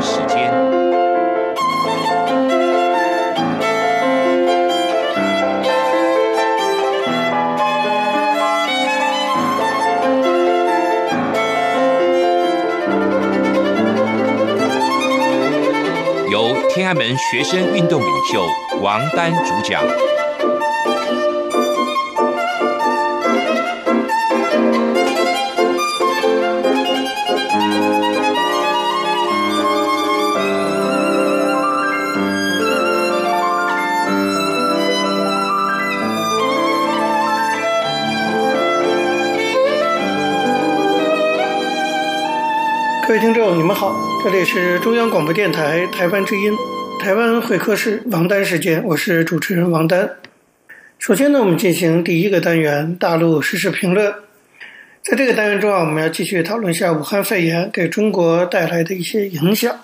时间，由天安门学生运动领袖王丹主讲。位听众，你们好，这里是中央广播电台台湾之音，台湾会客室王丹时间，我是主持人王丹。首先呢，我们进行第一个单元大陆时事评论。在这个单元中啊，我们要继续讨论一下武汉肺炎给中国带来的一些影响。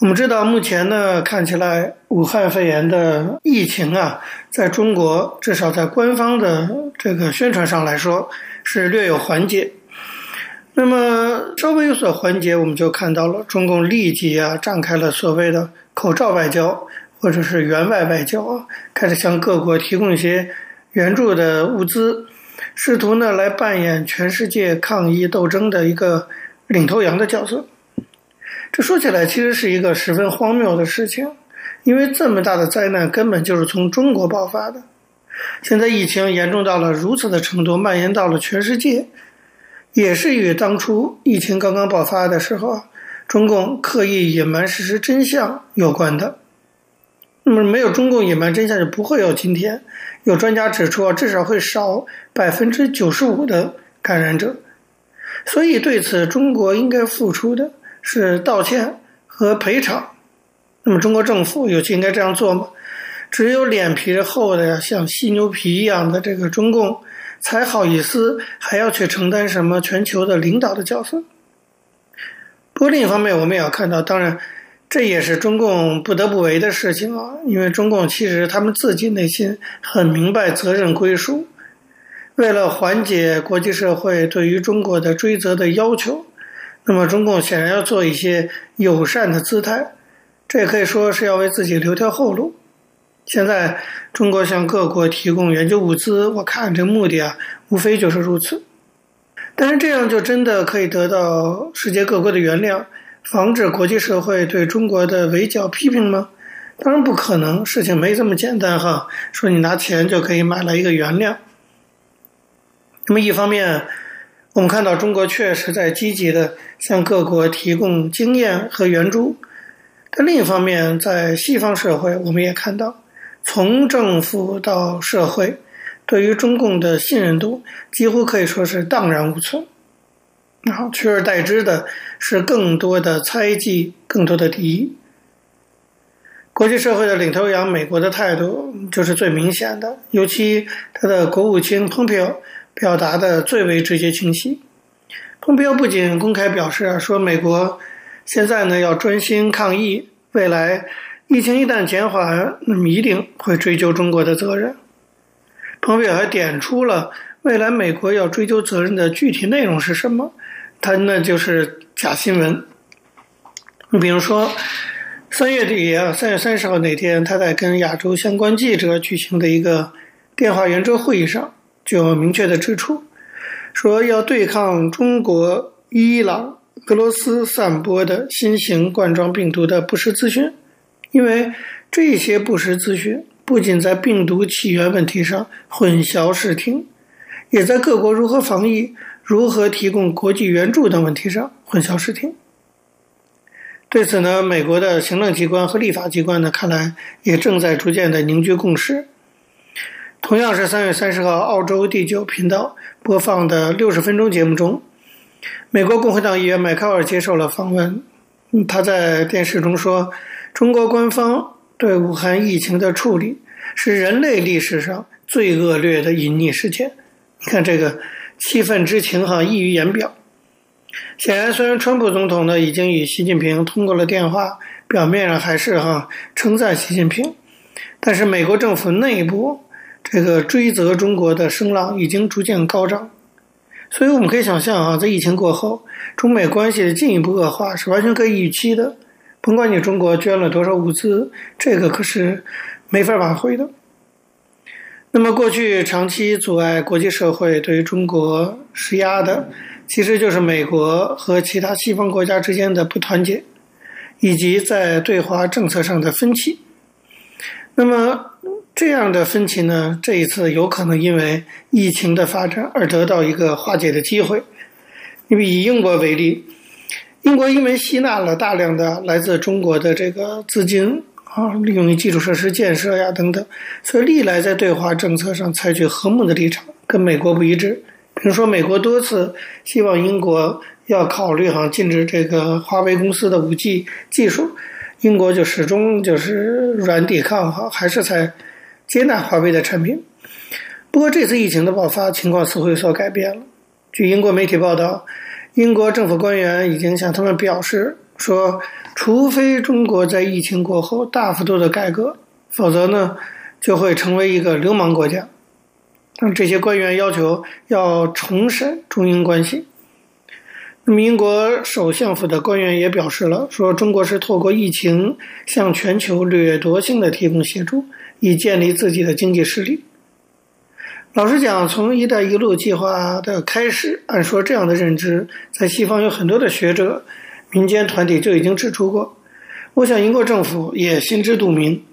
我们知道，目前呢，看起来武汉肺炎的疫情啊，在中国至少在官方的这个宣传上来说，是略有缓解。那么稍微有所缓解，我们就看到了中共立即啊展开了所谓的口罩外交，或者是援外外交啊，开始向各国提供一些援助的物资，试图呢来扮演全世界抗疫斗争的一个领头羊的角色。这说起来其实是一个十分荒谬的事情，因为这么大的灾难根本就是从中国爆发的，现在疫情严重到了如此的程度，蔓延到了全世界。也是与当初疫情刚刚爆发的时候，中共刻意隐瞒事实真相有关的。那么，没有中共隐瞒真相，就不会有今天。有专家指出啊，至少会少百分之九十五的感染者。所以，对此，中国应该付出的是道歉和赔偿。那么，中国政府尤其应该这样做吗？只有脸皮厚的像犀牛皮一样的这个中共。才好意思还要去承担什么全球的领导的角色？不过另一方面，我们也要看到，当然这也是中共不得不为的事情啊。因为中共其实他们自己内心很明白责任归属，为了缓解国际社会对于中国的追责的要求，那么中共显然要做一些友善的姿态，这也可以说是要为自己留条后路。现在中国向各国提供援救物资，我看这目的啊，无非就是如此。但是这样就真的可以得到世界各国的原谅，防止国际社会对中国的围剿批评吗？当然不可能，事情没这么简单哈。说你拿钱就可以买来一个原谅。那么一方面，我们看到中国确实在积极的向各国提供经验和援助，但另一方面，在西方社会，我们也看到。从政府到社会，对于中共的信任度几乎可以说是荡然无存。然后取而代之的是更多的猜忌，更多的敌意。国际社会的领头羊美国的态度就是最明显的，尤其他的国务卿蓬佩奥表达的最为直接清晰。蓬佩奥不仅公开表示说，美国现在呢要专心抗疫，未来。疫情一旦减缓，那么一定会追究中国的责任。彭佩还点出了未来美国要追究责任的具体内容是什么，他那就是假新闻。你比如说，三月底啊，三月三十号那天，他在跟亚洲相关记者举行的一个电话圆桌会议上，就明确地指出，说要对抗中国、伊朗、俄罗斯散播的新型冠状病毒的不实资讯。因为这些不实资讯不仅在病毒起源问题上混淆视听，也在各国如何防疫、如何提供国际援助等问题上混淆视听。对此呢，美国的行政机关和立法机关呢，看来也正在逐渐的凝聚共识。同样是三月三十号，澳洲第九频道播放的六十分钟节目中，美国共和党议员麦考尔接受了访问，他在电视中说。中国官方对武汉疫情的处理是人类历史上最恶劣的隐匿事件。你看这个气愤之情哈，溢于言表。显然，虽然川普总统呢已经与习近平通过了电话，表面上还是哈称赞习近平，但是美国政府内部这个追责中国的声浪已经逐渐高涨。所以我们可以想象啊，在疫情过后，中美关系的进一步恶化是完全可以预期的。甭管你中国捐了多少物资，这个可是没法挽回的。那么，过去长期阻碍国际社会对于中国施压的，其实就是美国和其他西方国家之间的不团结，以及在对华政策上的分歧。那么，这样的分歧呢，这一次有可能因为疫情的发展而得到一个化解的机会。你比以英国为例，英国因为吸纳了大量的来自中国的这个资金。啊，利用于基础设施建设呀等等，所以历来在对华政策上采取和睦的立场，跟美国不一致。比如说，美国多次希望英国要考虑哈禁止这个华为公司的五 G 技术，英国就始终就是软抵抗哈，还是在接纳华为的产品。不过这次疫情的爆发情况似乎有所改变了。据英国媒体报道，英国政府官员已经向他们表示说。除非中国在疫情过后大幅度的改革，否则呢，就会成为一个流氓国家。那这些官员要求要重审中英关系。那么，英国首相府的官员也表示了，说中国是透过疫情向全球掠夺性的提供协助，以建立自己的经济实力。老实讲，从“一带一路”计划的开始，按说这样的认知在西方有很多的学者。民间团体就已经指出过，我想英国政府也心知肚明，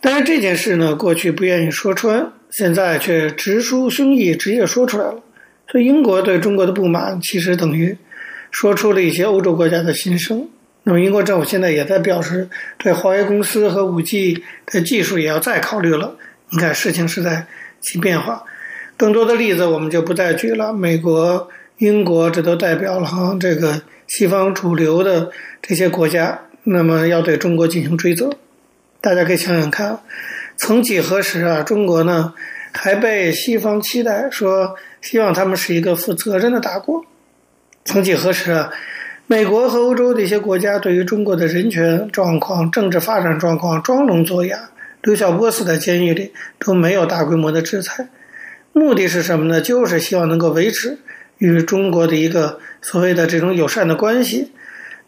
但是这件事呢，过去不愿意说穿，现在却直抒胸臆，直接说出来了。所以英国对中国的不满，其实等于说出了一些欧洲国家的心声。那么英国政府现在也在表示，对华为公司和五 G 的技术也要再考虑了。你看，事情是在起变化。更多的例子我们就不再举了，美国、英国这都代表了哈这个。西方主流的这些国家，那么要对中国进行追责，大家可以想想看，曾几何时啊，中国呢还被西方期待说，希望他们是一个负责任的大国。曾几何时啊，美国和欧洲的一些国家对于中国的人权状况、政治发展状况装聋作哑，刘晓波死在监狱里都没有大规模的制裁，目的是什么呢？就是希望能够维持。与中国的一个所谓的这种友善的关系，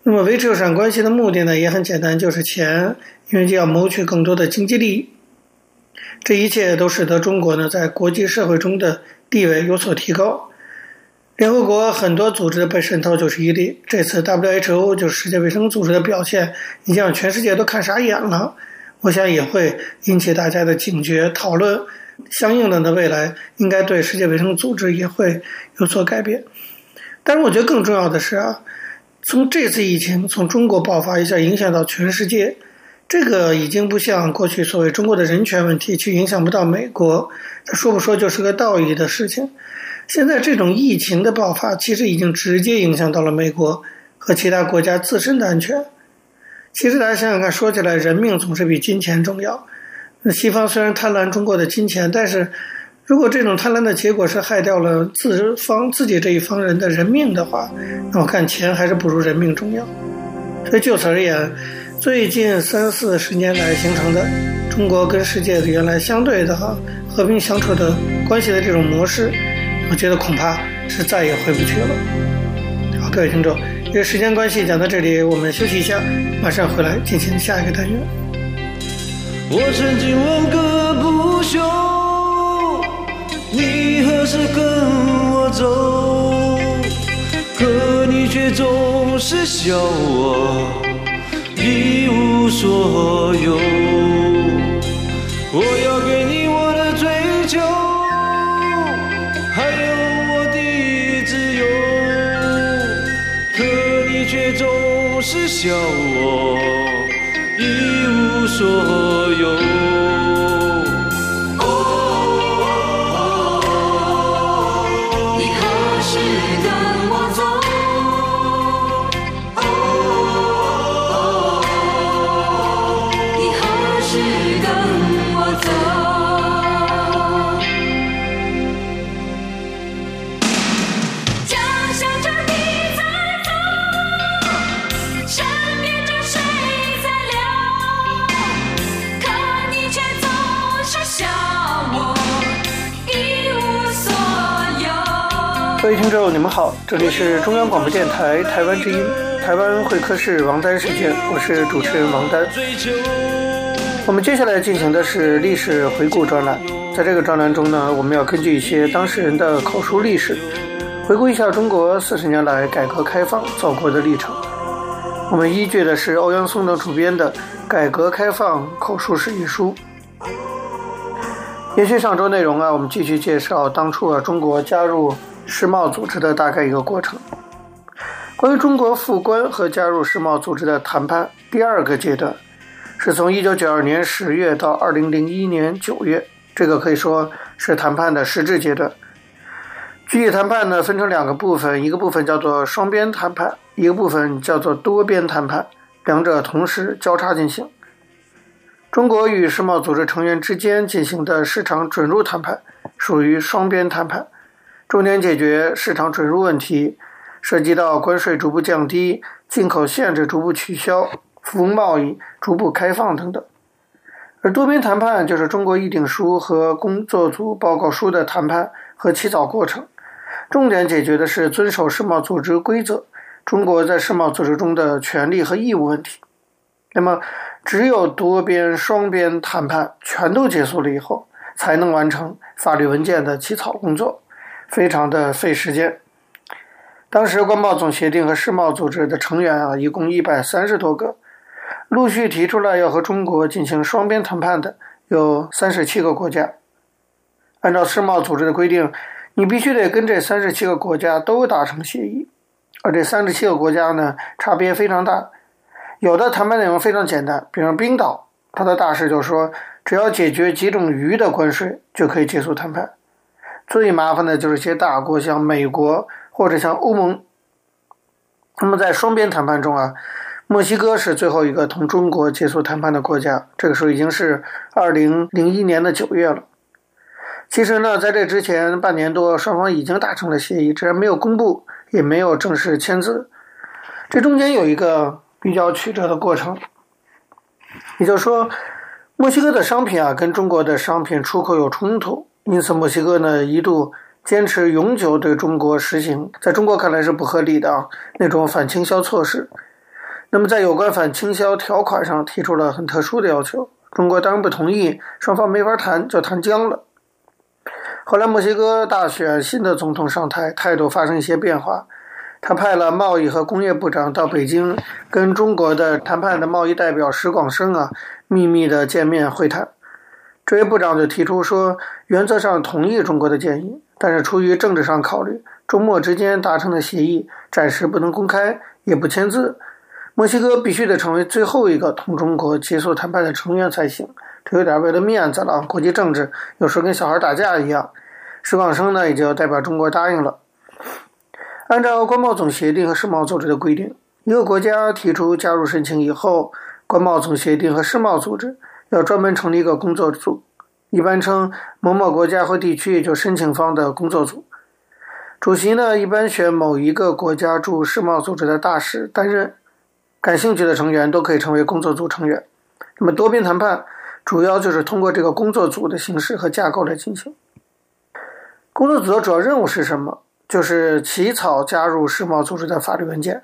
那么维持友善关系的目的呢，也很简单，就是钱，因为就要谋取更多的经济利益。这一切都使得中国呢在国际社会中的地位有所提高。联合国很多组织被渗透就是一例，这次 WHO 就是世界卫生组织的表现，已经让全世界都看傻眼了。我想也会引起大家的警觉讨论。相应的呢，未来应该对世界卫生组织也会有所改变。但是我觉得更重要的是啊，从这次疫情从中国爆发一下，影响到全世界，这个已经不像过去所谓中国的人权问题，去影响不到美国，他说不说就是个道义的事情。现在这种疫情的爆发，其实已经直接影响到了美国和其他国家自身的安全。其实大家想想看，说起来，人命总是比金钱重要。那西方虽然贪婪中国的金钱，但是如果这种贪婪的结果是害掉了自方自己这一方人的人命的话，那我看钱还是不如人命重要。所以就此而言，最近三四十年来形成的中国跟世界的原来相对的哈和平相处的关系的这种模式，我觉得恐怕是再也回不去了。好，各位听众，因为时间关系讲到这里，我们休息一下，马上回来进行下一个单元。我曾经问个不休，你何时跟我走？可你却总是笑我一无所有。我要给你叫我一无所好，这里是中央广播电台台湾之音，台湾会客室王丹时间，我是主持人王丹。我们接下来进行的是历史回顾专栏，在这个专栏中呢，我们要根据一些当事人的口述历史，回顾一下中国四十年来改革开放走过的历程。我们依据的是欧阳松等主编的《改革开放口述史》一书。延续上周内容啊，我们继续介绍当初啊中国加入世贸组织的大概一个过程。关于中国复关和加入世贸组织的谈判，第二个阶段是从一九九二年十月到二零零一年九月，这个可以说是谈判的实质阶段。具体谈判呢，分成两个部分，一个部分叫做双边谈判，一个部分叫做多边谈判，两者同时交叉进行。中国与世贸组织成员之间进行的市场准入谈判属于双边谈判，重点解决市场准入问题，涉及到关税逐步降低、进口限制逐步取消、服务贸易逐步开放等等。而多边谈判就是中国议定书和工作组报告书的谈判和起草过程，重点解决的是遵守世贸组织规则、中国在世贸组织中的权利和义务问题。那么，只有多边、双边谈判全都结束了以后，才能完成法律文件的起草工作，非常的费时间。当时关贸总协定和世贸组织的成员啊，一共一百三十多个，陆续提出来要和中国进行双边谈判的有三十七个国家。按照世贸组织的规定，你必须得跟这三十七个国家都达成协议，而这三十七个国家呢，差别非常大。有的谈判内容非常简单，比如冰岛，他的大使就说，只要解决几种鱼的关税就可以结束谈判。最麻烦的就是一些大国，像美国或者像欧盟。那么在双边谈判中啊，墨西哥是最后一个同中国结束谈判的国家，这个时候已经是二零零一年的九月了。其实呢，在这之前半年多，双方已经达成了协议，只是没有公布，也没有正式签字。这中间有一个。比较曲折的过程，也就是说，墨西哥的商品啊跟中国的商品出口有冲突，因此墨西哥呢一度坚持永久对中国实行，在中国看来是不合理的啊那种反倾销措施。那么在有关反倾销条款上提出了很特殊的要求，中国当然不同意，双方没法谈，就谈僵了。后来墨西哥大选，新的总统上台，态度发生一些变化。他派了贸易和工业部长到北京，跟中国的谈判的贸易代表石广生啊秘密的见面会谈。这位部长就提出说，原则上同意中国的建议，但是出于政治上考虑，中墨之间达成的协议暂时不能公开，也不签字。墨西哥必须得成为最后一个同中国结束谈判的成员才行。这有点为了面子了，国际政治有时候跟小孩打架一样。石广生呢也就代表中国答应了。按照关贸总协定和世贸组织的规定，一个国家提出加入申请以后，关贸总协定和世贸组织要专门成立一个工作组，一般称某某国家或地区，也就申请方的工作组。主席呢，一般选某一个国家驻世贸组织的大使担任。感兴趣的成员都可以成为工作组成员。那么多边谈判主要就是通过这个工作组的形式和架构来进行。工作组的主要任务是什么？就是起草加入世贸组织的法律文件，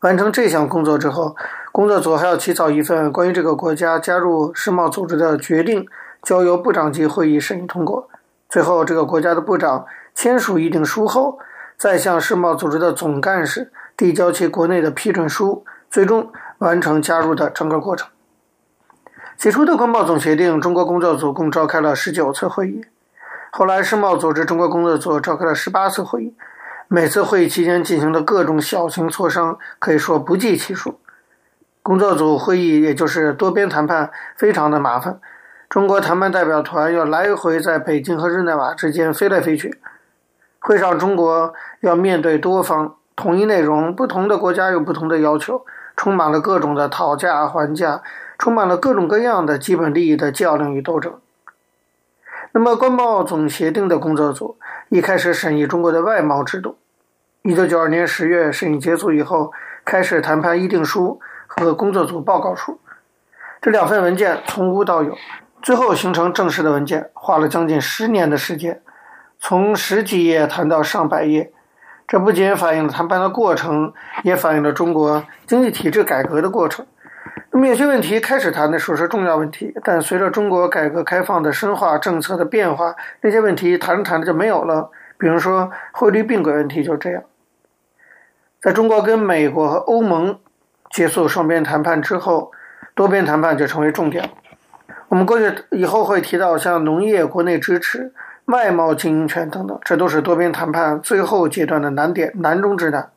完成这项工作之后，工作组还要起草一份关于这个国家加入世贸组织的决定，交由部长级会议审议通过。最后，这个国家的部长签署议定书后，再向世贸组织的总干事递交其国内的批准书，最终完成加入的整个过程。起初的关贸总协定中国工作组共召开了十九次会议。后来，世贸组织中国工作组召开了十八次会议，每次会议期间进行的各种小型磋商可以说不计其数。工作组会议也就是多边谈判，非常的麻烦。中国谈判代表团要来回在北京和日内瓦之间飞来飞去。会上，中国要面对多方，统一内容，不同的国家有不同的要求，充满了各种的讨价还价，充满了各种各样的基本利益的较量与斗争。那么，关贸总协定的工作组一开始审议中国的外贸制度。一九九二年十月审议结束以后，开始谈判议定书和工作组报告书。这两份文件从无到有，最后形成正式的文件，花了将近十年的时间，从十几页谈到上百页，这不仅反映了谈判的过程，也反映了中国经济体制改革的过程。那么有些问题开始谈的时候是重要问题，但随着中国改革开放的深化、政策的变化，那些问题谈着谈着就没有了。比如说汇率并轨问题就这样。在中国跟美国和欧盟结束双边谈判之后，多边谈判就成为重点。我们过去以后会提到像农业国内支持。外贸经营权等等，这都是多边谈判最后阶段的难点，难中之难。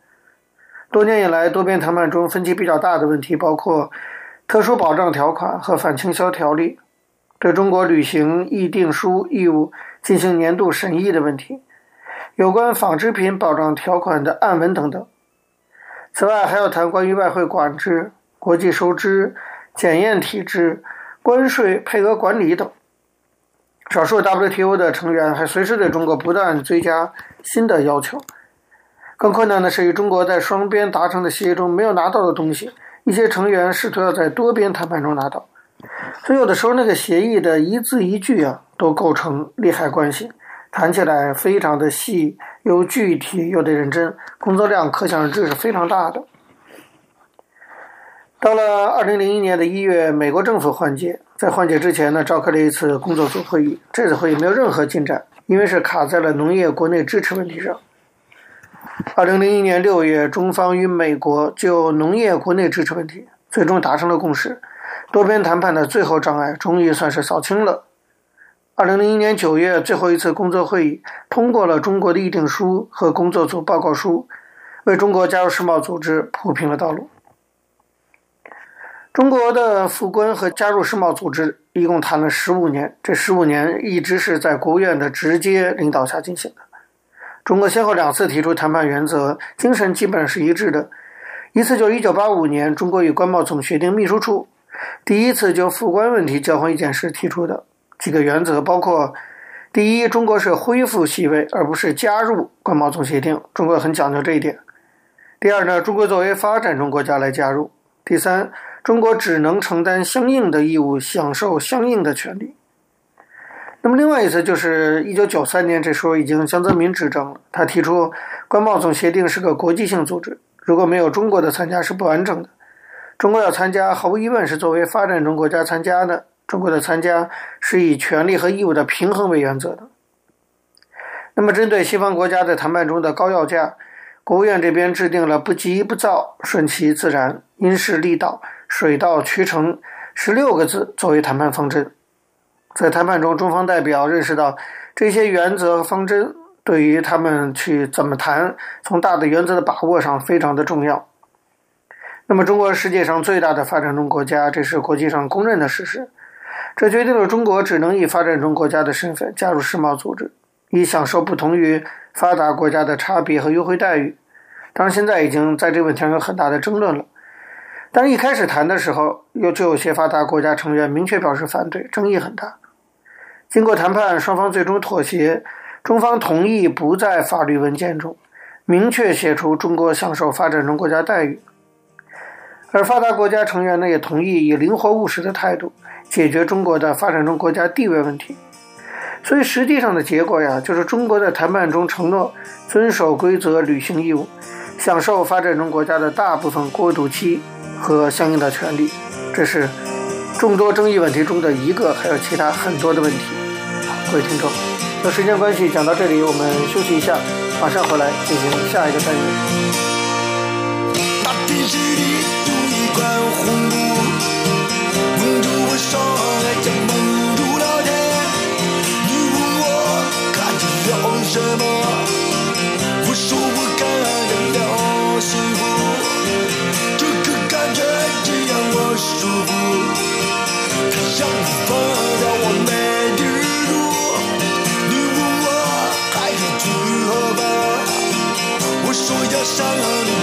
多年以来，多边谈判中分歧比较大的问题包括特殊保障条款和反倾销条例，对中国履行议定书义务进行年度审议的问题，有关纺织品保障条款的案文等等。此外，还要谈关于外汇管制、国际收支、检验体制、关税配额管理等。少数 WTO 的成员还随时对中国不断追加新的要求。更困难的是，与中国在双边达成的协议中没有拿到的东西，一些成员试图要在多边谈判中拿到。所以有的时候，那个协议的一字一句啊，都构成利害关系，谈起来非常的细，又具体又得认真，工作量可想而知是非常大的。到了二零零一年的一月，美国政府换届。在换届之前呢，召开了一次工作组会议。这次会议没有任何进展，因为是卡在了农业国内支持问题上。二零零一年六月，中方与美国就农业国内支持问题最终达成了共识，多边谈判的最后障碍终于算是扫清了。二零零一年九月，最后一次工作会议通过了中国的议定书和工作组报告书，为中国加入世贸组织铺平了道路。中国的复关和加入世贸组织一共谈了十五年，这十五年一直是在国务院的直接领导下进行的。中国先后两次提出谈判原则，精神基本是一致的。一次就是一九八五年，中国与关贸总协定秘书处第一次就复关问题交换意见时提出的几个原则，包括：第一，中国是恢复席位，而不是加入关贸总协定，中国很讲究这一点；第二呢，中国作为发展中国家来加入；第三。中国只能承担相应的义务，享受相应的权利。那么，另外一次就是一九九三年，这时候已经江泽民执政了。他提出，关贸总协定是个国际性组织，如果没有中国的参加是不完整的。中国要参加，毫无疑问是作为发展中国家参加的。中国的参加是以权利和义务的平衡为原则的。那么，针对西方国家在谈判中的高要价，国务院这边制定了“不急不躁，顺其自然，因势利导”。水到渠成，十六个字作为谈判方针。在谈判中，中方代表认识到这些原则和方针对于他们去怎么谈，从大的原则的把握上非常的重要。那么，中国是世界上最大的发展中国家，这是国际上公认的事实。这决定了中国只能以发展中国家的身份加入世贸组织，以享受不同于发达国家的差别和优惠待遇。当然，现在已经在这问题上有很大的争论了。但是一开始谈的时候，又就有些发达国家成员明确表示反对，争议很大。经过谈判，双方最终妥协，中方同意不在法律文件中明确写出中国享受发展中国家待遇，而发达国家成员呢也同意以灵活务实的态度解决中国的发展中国家地位问题。所以实际上的结果呀，就是中国在谈判中承诺遵守规则、履行义务，享受发展中国家的大部分过渡期。和相应的权利，这是众多争议问题中的一个，还有其他很多的问题。各位听众，那时间关系讲到这里，我们休息一下，马上回来进行下一个单元。xa hơn.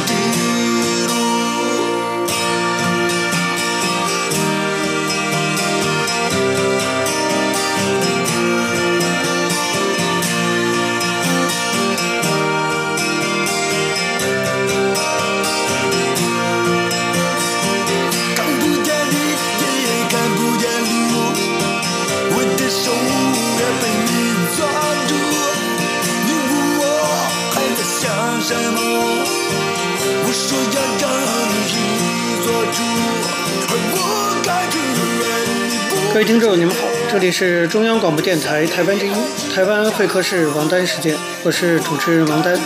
这里是中央广播电台台湾之音，台湾会客室王丹时间，我是主持人王丹。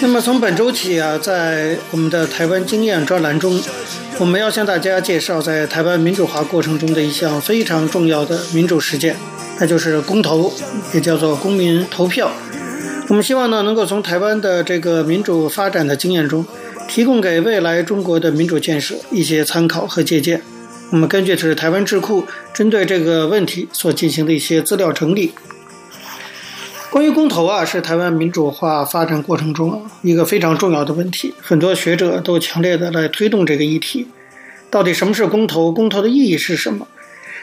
那么从本周起啊，在我们的台湾经验专栏中，我们要向大家介绍在台湾民主化过程中的一项非常重要的民主实践，那就是公投，也叫做公民投票。我们希望呢，能够从台湾的这个民主发展的经验中，提供给未来中国的民主建设一些参考和借鉴。我们根据是台湾智库针对这个问题所进行的一些资料整理。关于公投啊，是台湾民主化发展过程中一个非常重要的问题，很多学者都强烈的来推动这个议题。到底什么是公投？公投的意义是什么？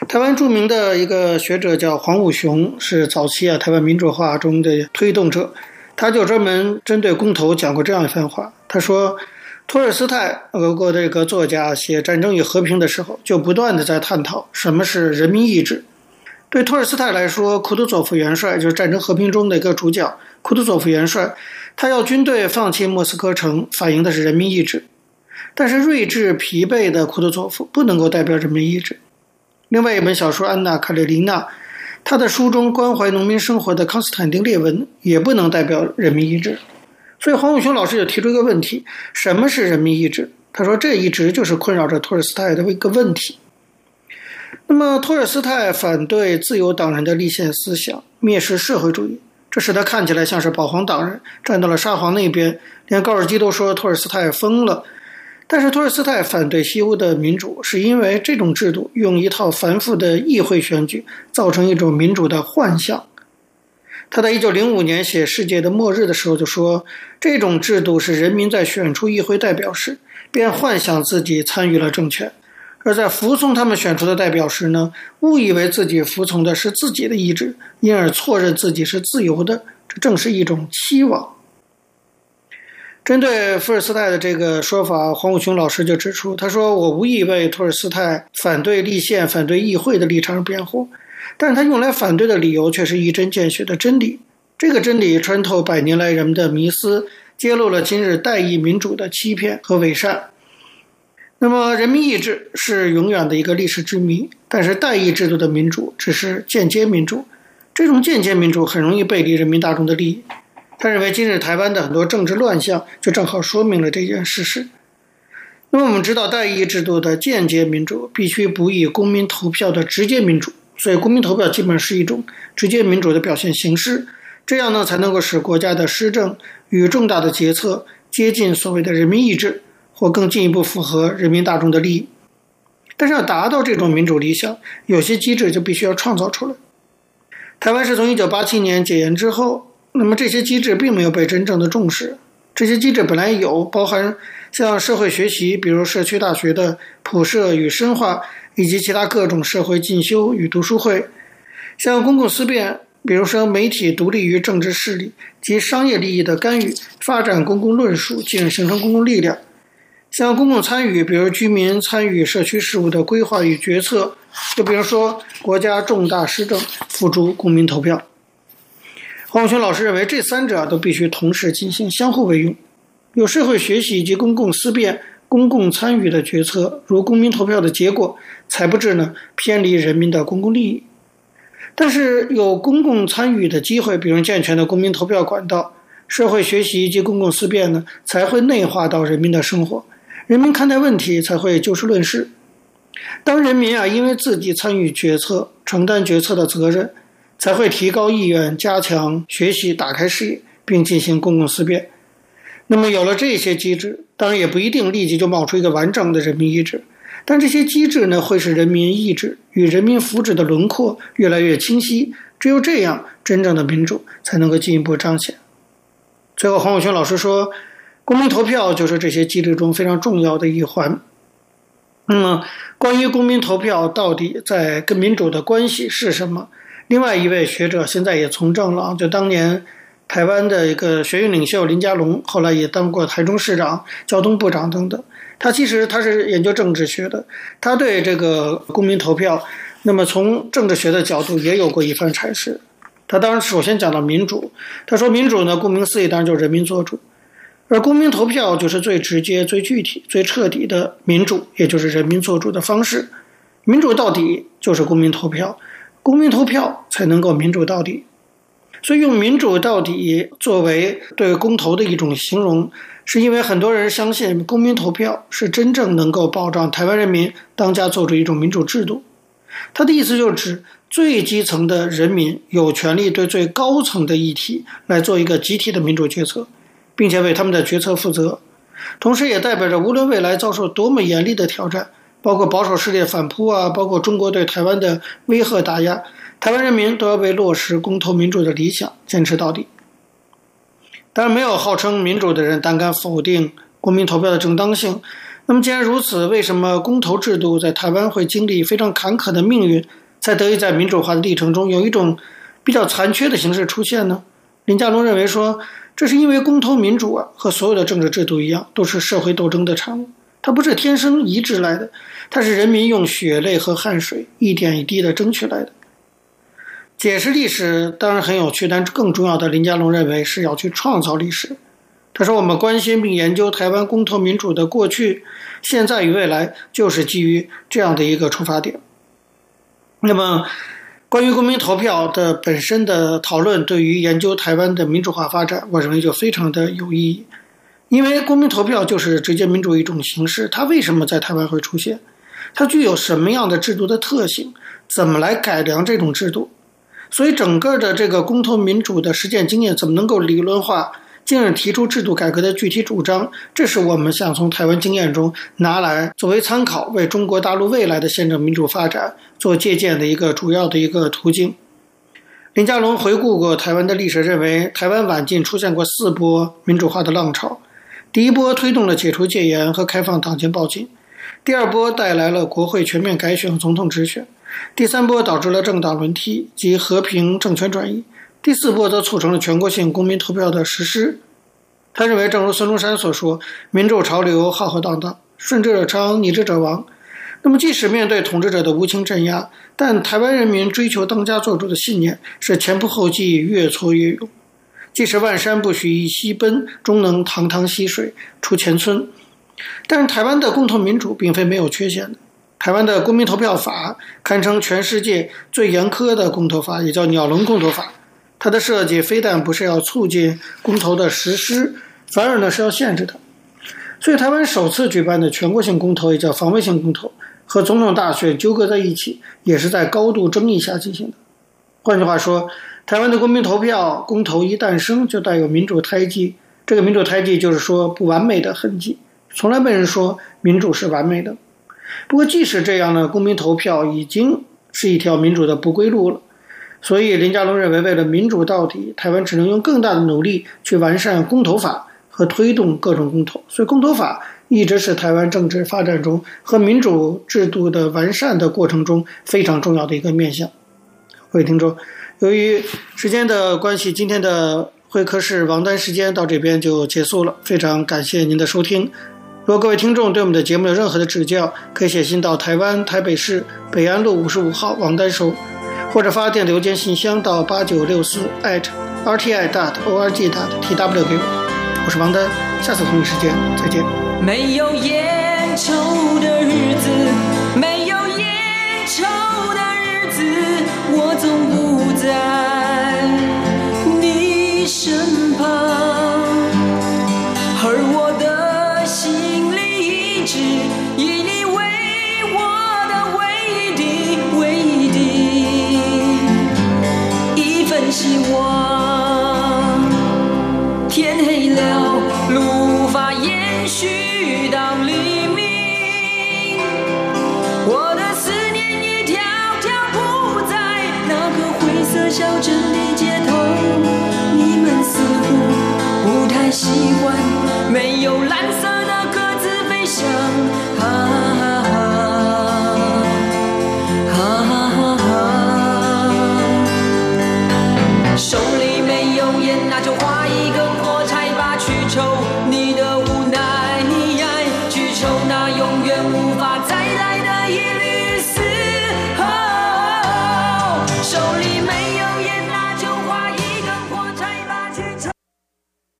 台湾著名的一个学者叫黄武雄，是早期啊台湾民主化中的推动者，他就专门针对公投讲过这样一番话。他说，托尔斯泰，俄国这个作家写《战争与和平》的时候，就不断的在探讨什么是人民意志。对托尔斯泰来说，库图佐夫元帅就是《战争和平》中的一个主角。库图佐夫元帅，他要军队放弃莫斯科城，反映的是人民意志。但是睿智疲惫的库图佐夫不能够代表人民意志。另外一本小说《安娜·卡列尼娜》，他的书中关怀农民生活的康斯坦丁·列文也不能代表人民意志。所以黄永雄老师就提出一个问题：什么是人民意志？他说，这一直就是困扰着托尔斯泰的一个问题。那么，托尔斯泰反对自由党人的立宪思想，蔑视社会主义，这使他看起来像是保皇党人，站到了沙皇那边。连高尔基都说托尔斯泰疯了。但是，托尔斯泰反对西欧的民主，是因为这种制度用一套繁复的议会选举，造成一种民主的幻象。他在一九零五年写《世界的末日》的时候就说，这种制度是人民在选出议会代表时，便幻想自己参与了政权。而在服从他们选出的代表时呢，误以为自己服从的是自己的意志，因而错认自己是自由的。这正是一种期望。针对伏尔斯泰的这个说法，黄武雄老师就指出，他说：“我无意为托尔斯泰反对立宪、反对议会的立场辩护，但是他用来反对的理由却是一针见血的真理。这个真理穿透百年来人们的迷思，揭露了今日代议民主的欺骗和伪善。”那么，人民意志是永远的一个历史之谜，但是代议制度的民主只是间接民主，这种间接民主很容易背离人民大众的利益。他认为，今日台湾的很多政治乱象就正好说明了这件事实。那么，我们知道，代议制度的间接民主必须不以公民投票的直接民主，所以公民投票基本是一种直接民主的表现形式，这样呢才能够使国家的施政与重大的决策接近所谓的人民意志。或更进一步符合人民大众的利益，但是要达到这种民主理想，有些机制就必须要创造出来。台湾是从一九八七年解严之后，那么这些机制并没有被真正的重视。这些机制本来有，包含像社会学习，比如社区大学的普设与深化，以及其他各种社会进修与读书会；像公共思辨，比如说媒体独立于政治势力及商业利益的干预，发展公共论述，进而形成公共力量。像公共参与，比如居民参与社区事务的规划与决策，就比如说国家重大施政付诸公民投票。黄武雄老师认为，这三者都必须同时进行，相互为用。有社会学习以及公共思辨、公共参与的决策，如公民投票的结果，才不致呢偏离人民的公共利益。但是有公共参与的机会，比如健全的公民投票管道，社会学习以及公共思辨呢，才会内化到人民的生活。人民看待问题才会就事论事。当人民啊，因为自己参与决策、承担决策的责任，才会提高意愿、加强学习、打开视野，并进行公共思辨。那么有了这些机制，当然也不一定立即就冒出一个完整的人民意志，但这些机制呢，会使人民意志与人民福祉的轮廓越来越清晰。只有这样，真正的民主才能够进一步彰显。最后，黄武雄老师说。公民投票就是这些机制中非常重要的一环。那么，关于公民投票到底在跟民主的关系是什么？另外一位学者现在也从政了，就当年台湾的一个学运领袖林佳龙，后来也当过台中市长、交通部长等等。他其实他是研究政治学的，他对这个公民投票，那么从政治学的角度也有过一番阐释。他当然首先讲到民主，他说民主呢，顾名思义，当然就是人民做主。而公民投票就是最直接、最具体、最彻底的民主，也就是人民做主的方式。民主到底就是公民投票，公民投票才能够民主到底。所以用“民主到底”作为对公投的一种形容，是因为很多人相信公民投票是真正能够保障台湾人民当家作主一种民主制度。他的意思就是指最基层的人民有权利对最高层的议题来做一个集体的民主决策，并且为他们的决策负责。同时，也代表着无论未来遭受多么严厉的挑战，包括保守势力反扑啊，包括中国对台湾的威吓打压，台湾人民都要为落实公投民主的理想坚持到底。当然，没有号称民主的人胆敢否定公民投票的正当性。那么，既然如此，为什么公投制度在台湾会经历非常坎坷的命运，才得以在民主化的历程中有一种比较残缺的形式出现呢？林佳龙认为说，这是因为公投民主啊，和所有的政治制度一样，都是社会斗争的产物，它不是天生移植来的，它是人民用血泪和汗水一点一滴的争取来的。解释历史当然很有趣，但更重要的，林佳龙认为是要去创造历史。他说：“我们关心并研究台湾公投民主的过去、现在与未来，就是基于这样的一个出发点。那么，关于公民投票的本身的讨论，对于研究台湾的民主化发展，我认为就非常的有意义。因为公民投票就是直接民主一种形式，它为什么在台湾会出现？它具有什么样的制度的特性？怎么来改良这种制度？所以，整个的这个公投民主的实践经验，怎么能够理论化？”进而提出制度改革的具体主张，这是我们想从台湾经验中拿来作为参考，为中国大陆未来的宪政民主发展做借鉴的一个主要的一个途径。林佳龙回顾过台湾的历史，认为台湾晚近出现过四波民主化的浪潮。第一波推动了解除戒严和开放党禁报禁，第二波带来了国会全面改选和、总统直选，第三波导致了政党轮替及和平政权转移。第四波则促成了全国性公民投票的实施。他认为，正如孙中山所说：“民主潮流浩浩荡荡，顺之者昌，逆之者亡。”那么，即使面对统治者的无情镇压，但台湾人民追求当家作主的信念是前仆后继，越挫越勇。即使万山不许一溪奔，终能堂堂溪水出前村。但是，台湾的共同民主并非没有缺陷的。台湾的公民投票法堪称全世界最严苛的公投法，也叫“鸟笼公投法”。它的设计非但不是要促进公投的实施，反而呢是要限制它。所以，台湾首次举办的全国性公投也叫防卫性公投，和总统大选纠葛在一起，也是在高度争议下进行的。换句话说，台湾的公民投票公投一诞生就带有民主胎记，这个民主胎记就是说不完美的痕迹，从来没人说民主是完美的。不过，即使这样呢，公民投票已经是一条民主的不归路了。所以，林佳龙认为，为了民主到底，台湾只能用更大的努力去完善公投法和推动各种公投。所以，公投法一直是台湾政治发展中和民主制度的完善的过程中非常重要的一个面向。各位听众，由于时间的关系，今天的会客室王丹时间到这边就结束了。非常感谢您的收听。如果各位听众对我们的节目有任何的指教，可以写信到台湾台北市北安路五十五号王丹收。或者发电邮件信箱到八九六四 @rti dot org dot tw 给我，我是王丹，下次同一时间再见。没有烟抽的日子，没有烟抽的日子，我总不在你身旁，以你为我的唯一，滴唯一，滴一份希望。